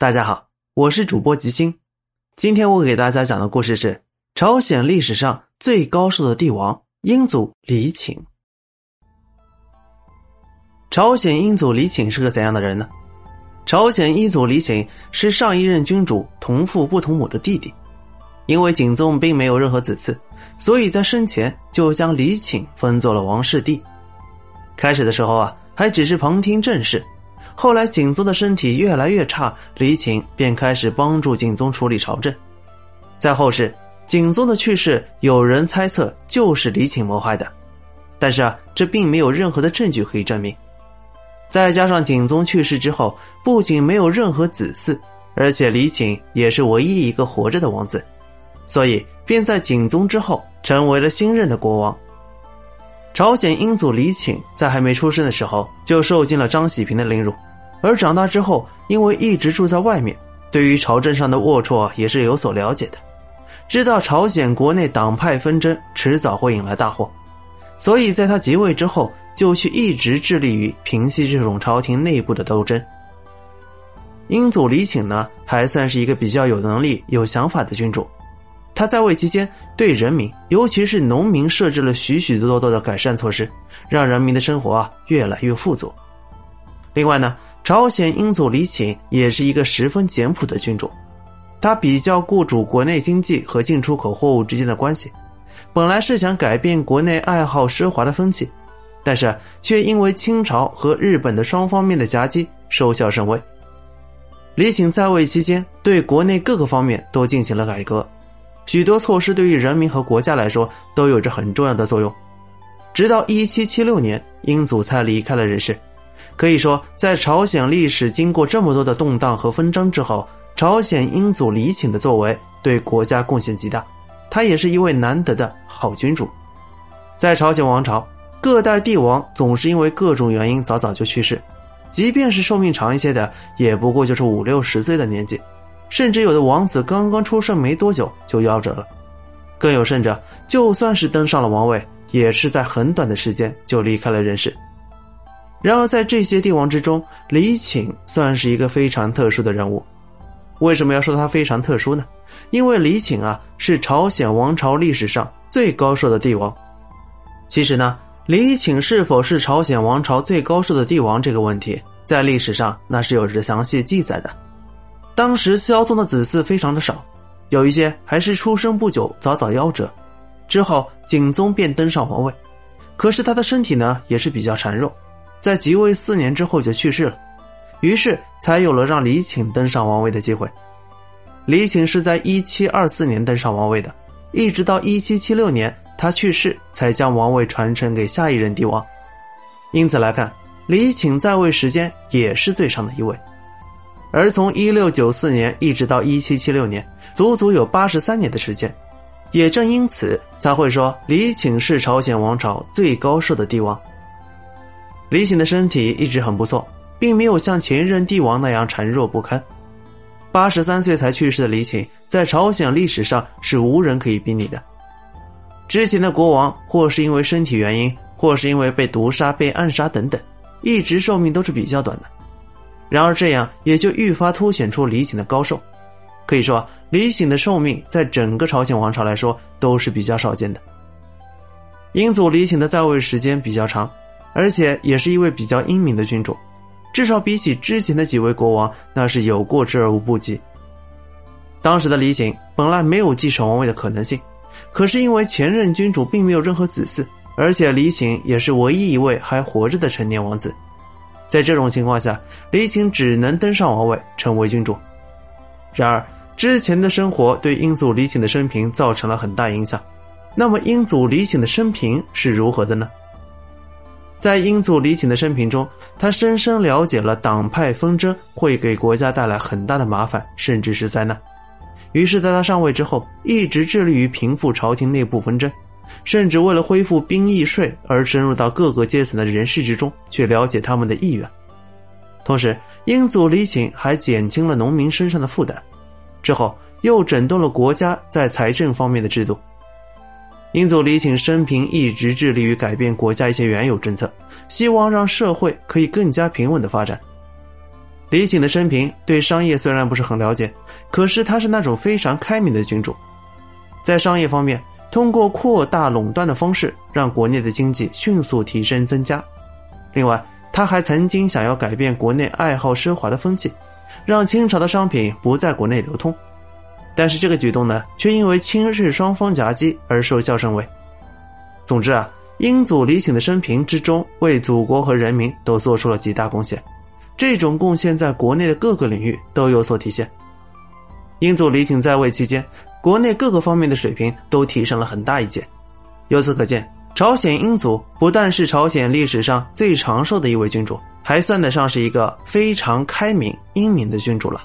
大家好，我是主播吉星。今天我给大家讲的故事是朝鲜历史上最高寿的帝王英祖李请。朝鲜英祖李请是个怎样的人呢？朝鲜英祖李请是上一任君主同父不同母的弟弟，因为景宗并没有任何子嗣，所以在生前就将李请封做了王室弟。开始的时候啊，还只是旁听政事。后来景宗的身体越来越差，李请便开始帮助景宗处理朝政。在后世，景宗的去世，有人猜测就是李请谋害的，但是啊，这并没有任何的证据可以证明。再加上景宗去世之后，不仅没有任何子嗣，而且李请也是唯一一个活着的王子，所以便在景宗之后成为了新任的国王。朝鲜英祖李请在还没出生的时候就受尽了张喜平的凌辱。而长大之后，因为一直住在外面，对于朝政上的龌龊也是有所了解的，知道朝鲜国内党派纷争迟早会引来大祸，所以在他即位之后，就去一直致力于平息这种朝廷内部的斗争。英祖李请呢，还算是一个比较有能力、有想法的君主，他在位期间对人民，尤其是农民设置了许许多多的改善措施，让人民的生活啊越来越富足。另外呢，朝鲜英祖李请也是一个十分简朴的君主，他比较顾主国内经济和进出口货物之间的关系。本来是想改变国内爱好奢华的风气，但是却因为清朝和日本的双方面的夹击，收效甚微。李请在位期间，对国内各个方面都进行了改革，许多措施对于人民和国家来说都有着很重要的作用。直到一七七六年，英祖才离开了人世。可以说，在朝鲜历史经过这么多的动荡和纷争之后，朝鲜英祖李请的作为对国家贡献极大，他也是一位难得的好君主。在朝鲜王朝，各代帝王总是因为各种原因早早就去世，即便是寿命长一些的，也不过就是五六十岁的年纪，甚至有的王子刚刚出生没多久就夭折了。更有甚者，就算是登上了王位，也是在很短的时间就离开了人世。然而，在这些帝王之中，李请算是一个非常特殊的人物。为什么要说他非常特殊呢？因为李请啊，是朝鲜王朝历史上最高寿的帝王。其实呢，李请是否是朝鲜王朝最高寿的帝王这个问题，在历史上那是有着详细记载的。当时萧宗的子嗣非常的少，有一些还是出生不久早早夭折，之后景宗便登上王位，可是他的身体呢，也是比较孱弱。在即位四年之后就去世了，于是才有了让李请登上王位的机会。李请是在一七二四年登上王位的，一直到一七七六年他去世，才将王位传承给下一任帝王。因此来看，李请在位时间也是最长的一位。而从一六九四年一直到一七七六年，足足有八十三年的时间。也正因此，才会说李请是朝鲜王朝最高寿的帝王。李请的身体一直很不错，并没有像前任帝王那样孱弱不堪。八十三岁才去世的李请，在朝鲜历史上是无人可以比拟的。之前的国王，或是因为身体原因，或是因为被毒杀、被暗杀等等，一直寿命都是比较短的。然而这样也就愈发凸显出李请的高寿。可以说，李请的寿命在整个朝鲜王朝来说都是比较少见的。英祖李请的在位时间比较长。而且也是一位比较英明的君主，至少比起之前的几位国王，那是有过之而无不及。当时的李请本来没有继承王位的可能性，可是因为前任君主并没有任何子嗣，而且李请也是唯一一位还活着的成年王子，在这种情况下，李请只能登上王位成为君主。然而，之前的生活对英祖李请的生平造成了很大影响，那么英祖李请的生平是如何的呢？在英祖李请的生平中，他深深了解了党派纷争会给国家带来很大的麻烦，甚至是灾难。于是，在他上位之后，一直致力于平复朝廷内部纷争，甚至为了恢复兵役税而深入到各个阶层的人士之中，去了解他们的意愿。同时，英祖李请还减轻了农民身上的负担，之后又整顿了国家在财政方面的制度。英祖李请生平一直致力于改变国家一些原有政策，希望让社会可以更加平稳的发展。李醒的生平对商业虽然不是很了解，可是他是那种非常开明的君主，在商业方面，通过扩大垄断的方式，让国内的经济迅速提升增加。另外，他还曾经想要改变国内爱好奢华的风气，让清朝的商品不在国内流通。但是这个举动呢，却因为清日双方夹击而收效甚微。总之啊，英祖李醒的生平之中，为祖国和人民都做出了极大贡献。这种贡献在国内的各个领域都有所体现。英祖李璟在位期间，国内各个方面的水平都提升了很大一截。由此可见，朝鲜英祖不但是朝鲜历史上最长寿的一位君主，还算得上是一个非常开明英明的君主了。